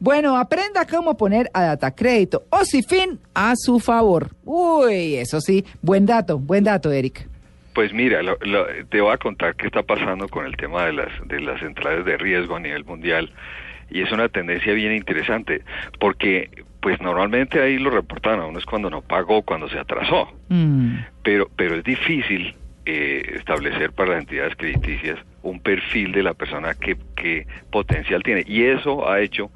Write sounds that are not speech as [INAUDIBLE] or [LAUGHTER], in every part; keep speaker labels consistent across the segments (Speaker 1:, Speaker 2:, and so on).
Speaker 1: Bueno, aprenda cómo poner a Data Crédito o fin a su favor. Uy, eso sí, buen dato, buen dato, Eric.
Speaker 2: Pues mira, te voy a contar qué está pasando con el tema de las, de las centrales de riesgo a nivel mundial y es una tendencia bien interesante porque pues normalmente ahí lo reportan a uno es cuando no pagó, cuando se atrasó, mm. pero, pero es difícil eh, establecer para las entidades crediticias un perfil de la persona que, que potencial tiene y eso ha hecho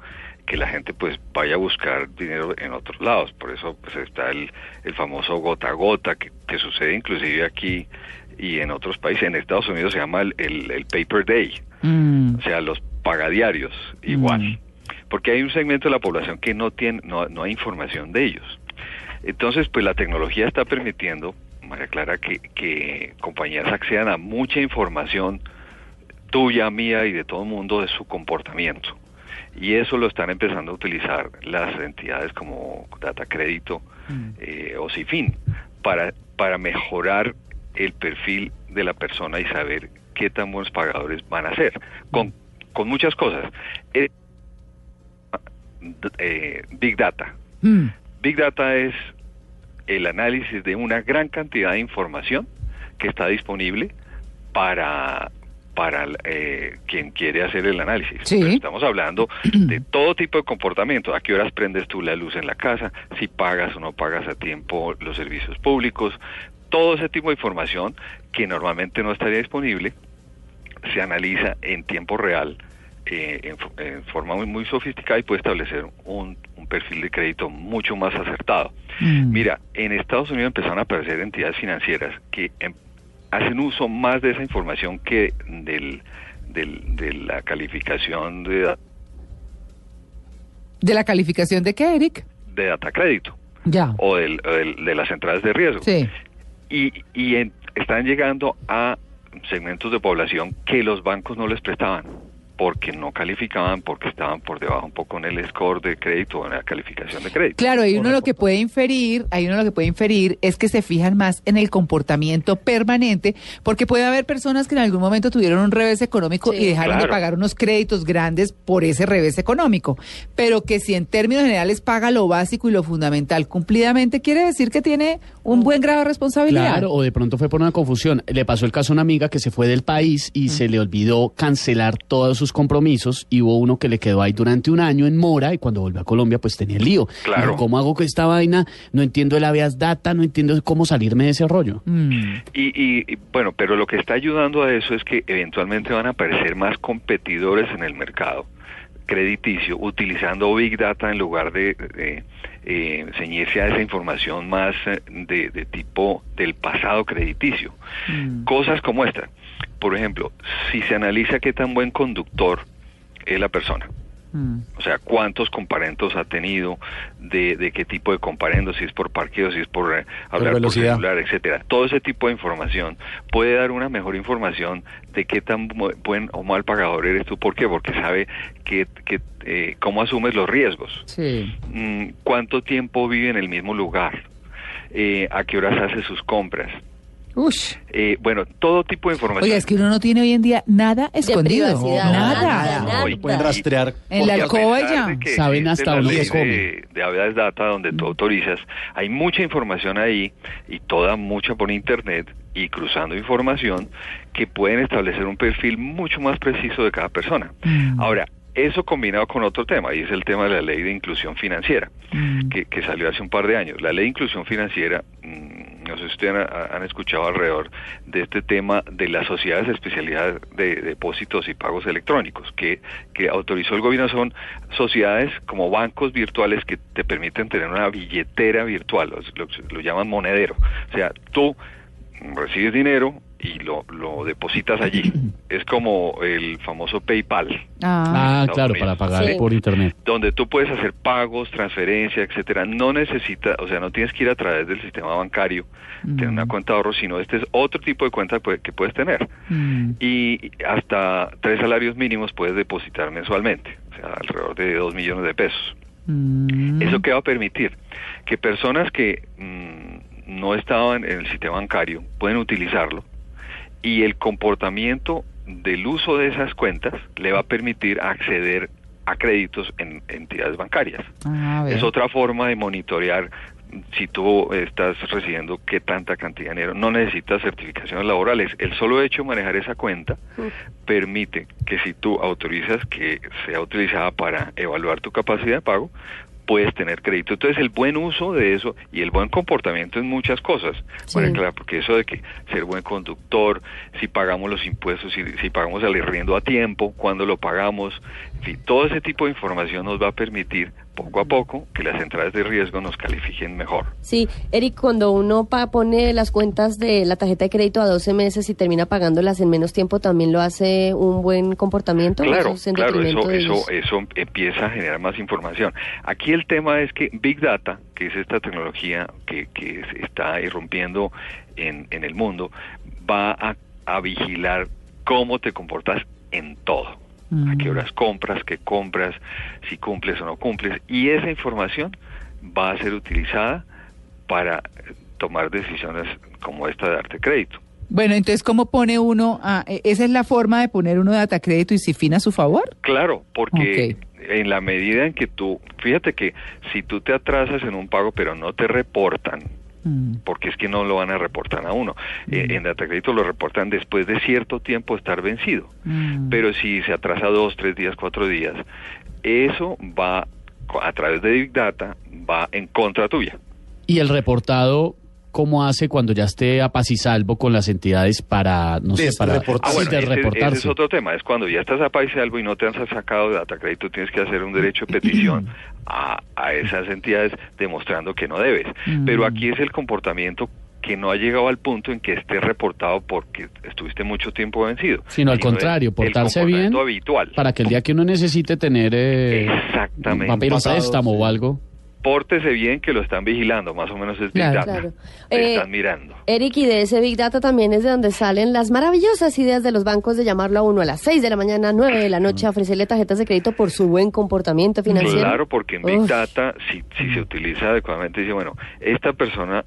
Speaker 2: que la gente pues vaya a buscar dinero en otros lados. Por eso pues está el, el famoso gota a gota que, que, sucede inclusive aquí y en otros países. En Estados Unidos se llama el, el, paper day, mm. o sea, los pagadiarios igual. Mm. Porque hay un segmento de la población que no tiene, no, no hay información de ellos. Entonces, pues la tecnología está permitiendo, María Clara, que, que compañías accedan a mucha información tuya, mía y de todo el mundo de su comportamiento y eso lo están empezando a utilizar las entidades como Data Crédito mm. eh, o Cifin para, para mejorar el perfil de la persona y saber qué tan buenos pagadores van a ser, con, con muchas cosas. Eh, eh, Big Data. Mm. Big Data es el análisis de una gran cantidad de información que está disponible para para eh, quien quiere hacer el análisis. Estamos hablando [CLEARS THROAT] de todo tipo de comportamiento. ¿A qué horas prendes tú la luz en la casa? Si pagas o no pagas a tiempo los servicios públicos. Todo ese tipo de información que normalmente no estaría disponible se analiza en tiempo real eh, en, forma muy, sofisticada y puede establecer un, perfil de crédito mucho más acertado. Mm. Mira, en Estados Unidos empezaron a aparecer entidades financieras que em, hacen uso más de esa información que del, de la calificación de...
Speaker 1: ¿De la calificación de qué, Eric?
Speaker 2: De data crédito.
Speaker 1: Ya.
Speaker 2: O del, de las entradas de riesgo.
Speaker 1: Sí.
Speaker 2: Y, y están llegando a segmentos de población que los bancos no les prestaban porque no calificaban, porque estaban por debajo un poco en el score de crédito o en la calificación de crédito.
Speaker 1: Claro, hay uno lo que puede inferir, hay uno lo que puede inferir es que se fijan más en el comportamiento permanente, porque puede haber personas que en algún momento tuvieron un revés económico y dejaron de pagar unos créditos grandes por ese revés económico, pero que si en términos generales paga lo básico y lo fundamental cumplidamente, quiere decir que tiene un buen grado de responsabilidad.
Speaker 3: Claro, o de pronto fue por una confusión. Le pasó el caso a una amiga que se fue del país y se le olvidó cancelar todos sus compromisos y hubo uno que le quedó ahí durante un año en mora y cuando volvió a Colombia pues tenía el lío.
Speaker 2: Claro.
Speaker 3: ¿Cómo hago con esta vaina? No entiendo el habeas data, no entiendo cómo salirme de ese rollo.
Speaker 2: Mm. Y, bueno, pero lo que está ayudando a eso es que eventualmente van a aparecer más competidores en el mercado crediticio utilizando Big Data en lugar de, eh, ceñirse a esa información más eh, de, tipo del pasado crediticio. Mm. Cosas como esta. Por ejemplo, si se analiza qué tan buen conductor es la persona, mm. o sea, cuántos comparendos ha tenido, de, qué tipo de comparendos, si es por parqueo, si es por eh, hablar por, celular, etcétera. Todo ese tipo de información puede dar una mejor información de qué tan buen o mal pagador eres tú. ¿Por qué? Porque sabe que, eh, cómo asumes los riesgos.
Speaker 1: Sí.
Speaker 2: Mm, cuánto tiempo vive en el mismo lugar. Eh, a qué horas hace sus compras, eh, bueno, todo tipo de información.
Speaker 1: Oye, es que uno no tiene hoy en día nada escondido.
Speaker 3: nada. nada. pueden rastrear.
Speaker 1: En la alcoba ya.
Speaker 3: Saben hasta dónde
Speaker 2: come. De, de Data, donde tú autorizas, hay mucha información ahí y toda mucha por Internet y cruzando información que pueden establecer un perfil mucho más preciso de cada persona. Mm. Ahora, eso combinado con otro tema, y es el tema de la ley de inclusión financiera, mm. que, que, salió hace un par de años. La ley de inclusión financiera mm, no sé si ustedes han, escuchado alrededor de este tema de las sociedades de especialidad de, depósitos y pagos electrónicos que, que autorizó el gobierno son sociedades como bancos virtuales que te permiten tener una billetera virtual, lo llaman monedero. O sea, tú recibes dinero, lo, lo depositas allí. [CLEARS THROAT] es como el famoso PayPal.
Speaker 3: Ah, ah claro, para pagar por internet.
Speaker 2: Donde tú puedes hacer pagos, transferencias, etcétera. No necesitas, o sea, no tienes que ir a través del sistema bancario, tener una mm. cuenta de ahorro, sino este es otro tipo de cuenta que puedes tener. Mm. Y hasta tres salarios mínimos puedes depositar mensualmente, o sea, alrededor de dos millones de pesos. Mm. ¿Eso qué va a permitir? Que personas que no estaban en el sistema bancario pueden utilizarlo y el comportamiento del uso de esas cuentas le va a permitir acceder a créditos en entidades bancarias.
Speaker 1: Ah,
Speaker 2: Es otra forma de monitorear si tú estás recibiendo qué tanta cantidad de dinero. No necesitas certificaciones laborales. El solo hecho de manejar esa cuenta permite que si tú autorizas que sea utilizada para evaluar tu capacidad de pago, puedes tener crédito. Entonces, el buen uso de eso y el buen comportamiento en muchas cosas.
Speaker 4: Sí.
Speaker 2: Bueno, claro, porque eso de que ser buen conductor, si pagamos los impuestos, si, si pagamos el arriendo a tiempo, cuando lo pagamos, en fin, todo ese tipo de información nos va a permitir poco a poco que las entradas de riesgo nos califiquen mejor.
Speaker 4: Sí, Eric, cuando uno pa- pone las cuentas de la tarjeta de crédito a 12 meses y termina pagándolas en menos tiempo, ¿también lo hace un buen comportamiento?
Speaker 2: Claro,
Speaker 4: ¿Eso es
Speaker 2: claro, eso, empieza a generar más información. Aquí el tema es que Big Data, que es esta tecnología que, que se está irrumpiendo en, en el mundo, va a, a vigilar cómo te comportas en todo. A qué horas compras, qué compras, si cumples o no cumples. Y esa información va a ser utilizada para tomar decisiones como esta de darte crédito.
Speaker 1: Bueno, entonces, ¿cómo pone uno? a- e- esa es la forma de poner uno data crédito y Cifina a su favor.
Speaker 2: Claro, porque en la medida en que tú, fíjate que si tú te atrasas en un pago pero no te reportan,
Speaker 1: Mm.
Speaker 2: Porque es que no lo van a reportar a uno, eh, en Data Crédito lo reportan después de cierto tiempo estar vencido,
Speaker 1: Mm.
Speaker 2: pero si se atrasa dos, tres días, cuatro días, eso va a través de Big Data, va en contra tuya.
Speaker 3: Y el reportado, ¿cómo hace cuando ya esté a paz y salvo con las entidades para, no sé, para
Speaker 5: Desreportarse.
Speaker 2: Ah, bueno, ese, es otro tema. Es cuando ya estás a país algo y no te han sacado de data crédito, tienes que hacer un derecho de petición [CLEARS THROAT] a, a esas entidades demostrando que no debes.
Speaker 1: Mm.
Speaker 2: Pero aquí es el comportamiento que no ha llegado al punto en que esté reportado porque estuviste mucho tiempo vencido.
Speaker 3: Sino al contrario, portarse bien
Speaker 2: comportamiento habitual.
Speaker 3: para que el día que uno necesite tener eh,
Speaker 2: Exactamente.
Speaker 3: un préstamo
Speaker 5: sí.
Speaker 3: o algo.
Speaker 2: Pórtese bien que lo están vigilando, más o menos es Big
Speaker 1: Claro.
Speaker 2: Data.
Speaker 4: Claro. Eh,
Speaker 2: están mirando.
Speaker 4: Eric, y de ese Big Data también es de donde salen las maravillosas ideas de los bancos de llamarlo a uno a las 6 de la mañana, 9 de la noche, a ofrecerle tarjetas de crédito por su buen comportamiento financiero.
Speaker 2: Claro, porque en Big
Speaker 4: Uf.
Speaker 2: Data, si, si se utiliza adecuadamente, dice, bueno, esta persona,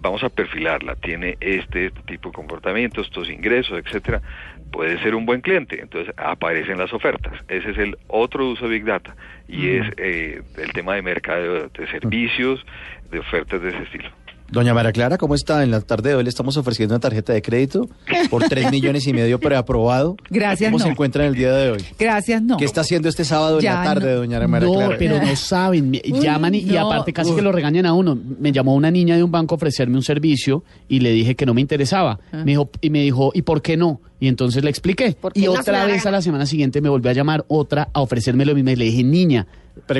Speaker 2: vamos a perfilarla, tiene este, este tipo de comportamiento, estos ingresos, etcétera, puede ser un buen cliente. Entonces aparecen las ofertas. Ese es el otro uso de Big Data y es eh, el tema de mercado de servicios, de ofertas de ese estilo.
Speaker 5: Doña María Clara, ¿cómo está? En la tarde de hoy le estamos ofreciendo una tarjeta de crédito por 3 [LAUGHS] millones y medio preaprobado.
Speaker 1: Gracias,
Speaker 5: ¿Cómo
Speaker 1: no.
Speaker 5: se encuentra en el día de hoy?
Speaker 1: Gracias, no.
Speaker 5: ¿Qué está haciendo este sábado en la tarde,
Speaker 1: no-
Speaker 5: doña María
Speaker 3: No,
Speaker 5: Clara?
Speaker 3: pero no saben, me-
Speaker 1: Uy,
Speaker 3: llaman y, y
Speaker 1: no.
Speaker 3: aparte casi
Speaker 5: Uy.
Speaker 3: que lo regañan a uno. Me llamó una niña de un banco a ofrecerme un servicio y le dije que no me interesaba.
Speaker 1: Ah.
Speaker 3: Me dijo, y me dijo, ¿y por qué no? Y entonces le expliqué. Y
Speaker 4: no
Speaker 3: otra vez a la semana siguiente me volvió a llamar otra a ofrecerme lo mismo y le dije, niña,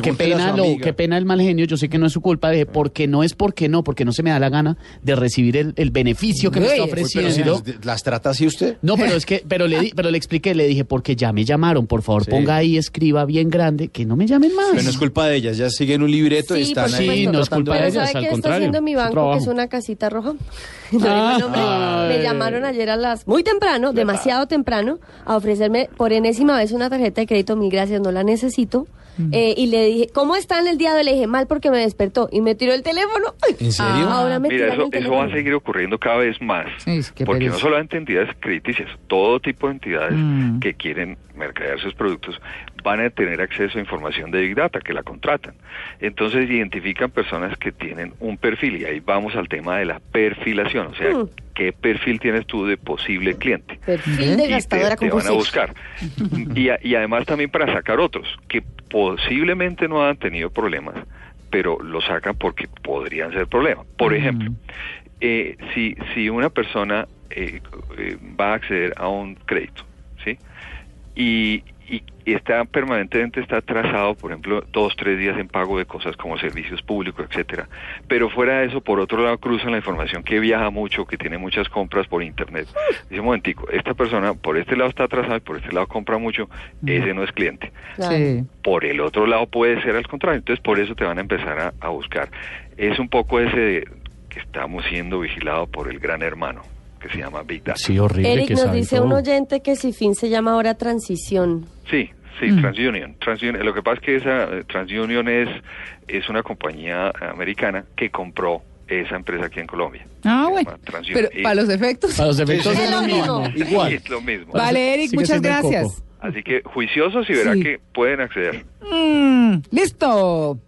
Speaker 3: qué pena, lo, qué pena el mal genio, yo sé que no es su culpa, dije, porque no es porque no, porque no se me da la gana de recibir el, el beneficio que me está
Speaker 5: pero si
Speaker 3: ofreciendo.
Speaker 5: las, las trata así usted.
Speaker 3: No, pero es que, pero le, di- pero le expliqué, le dije, porque ya me llamaron, por favor,
Speaker 5: Sí.
Speaker 3: ponga ahí, escriba bien grande, que no me llamen más.
Speaker 5: Pero no es culpa de ellas, ya siguen un libreto y
Speaker 4: Sí,
Speaker 5: están ahí.
Speaker 4: supuesto.
Speaker 3: no es culpa
Speaker 5: de-
Speaker 3: de ellas,
Speaker 4: ¿sabe
Speaker 3: al
Speaker 4: qué está
Speaker 3: contrario,
Speaker 4: haciendo mi banco? Que es una casita roja. [LAUGHS] No
Speaker 3: Ah.
Speaker 4: nombre. Me llamaron ayer a las... Muy temprano, demasiado temprano, a ofrecerme por enésima vez una tarjeta de crédito. Mil gracias, no la necesito. Eh, y le dije, ¿cómo está en el día de hoy? Le dije, mal porque me despertó. Y me tiró el teléfono.
Speaker 5: ¿En serio?
Speaker 1: Ah.
Speaker 4: Ahora me
Speaker 2: Mira, eso, eso va a seguir ocurriendo cada vez más.
Speaker 1: Sí,
Speaker 2: porque no solamente entidades crediticias, todo tipo de entidades
Speaker 1: Mm.
Speaker 2: que quieren mercadear sus productos van a tener acceso a información de Big Data, que la contratan. Entonces identifican personas que tienen un perfil y ahí vamos al tema de la perfilación, o sea,
Speaker 4: Mm.
Speaker 2: ¿qué perfil tienes tú de posible cliente?
Speaker 4: Perfil de
Speaker 2: y te,
Speaker 4: gastadora
Speaker 2: te van a buscar. y, a- y además también para sacar otros que posiblemente no han tenido problemas, pero lo sacan porque podrían ser problemas. Por
Speaker 1: Mm.
Speaker 2: ejemplo, eh, si, si una persona eh, eh, va a acceder a un crédito, ¿sí? Y, y- está permanentemente está atrasado, por ejemplo, dos, tres días en pago de cosas como servicios públicos, etcétera. Pero fuera de eso, por otro lado, cruzan la información que viaja mucho, que tiene muchas compras por internet. Dice, un momentico, esta persona por este lado está atrasada y por este lado compra mucho, ese no es cliente.
Speaker 1: Sí.
Speaker 2: por el otro lado puede ser al contrario. Entonces, por eso te van a empezar a, a buscar. Es un poco ese de que estamos siendo vigilados por el gran hermano, que se llama Big Data.
Speaker 3: Sí, horrible
Speaker 4: Eric
Speaker 3: que
Speaker 4: nos dice
Speaker 3: todo.
Speaker 4: un oyente que si fin se llama ahora transición.
Speaker 2: Sí, sí,
Speaker 1: Mm.
Speaker 2: TransUnion. TransUnion. Lo que pasa es que esa eh, TransUnion es, es una compañía americana que compró esa empresa aquí en Colombia.
Speaker 1: Ah, bueno. Pero
Speaker 2: Y-
Speaker 1: para los efectos.
Speaker 3: Para los efectos
Speaker 5: Sí,
Speaker 3: es lo
Speaker 4: Es lo
Speaker 3: mismo.
Speaker 4: mismo.
Speaker 5: Igual.
Speaker 2: es lo mismo.
Speaker 1: Vale, Eric,
Speaker 3: Sigue
Speaker 1: muchas gracias.
Speaker 2: Así que juiciosos y verá
Speaker 1: Sí.
Speaker 2: que pueden acceder.
Speaker 1: Mm, listo.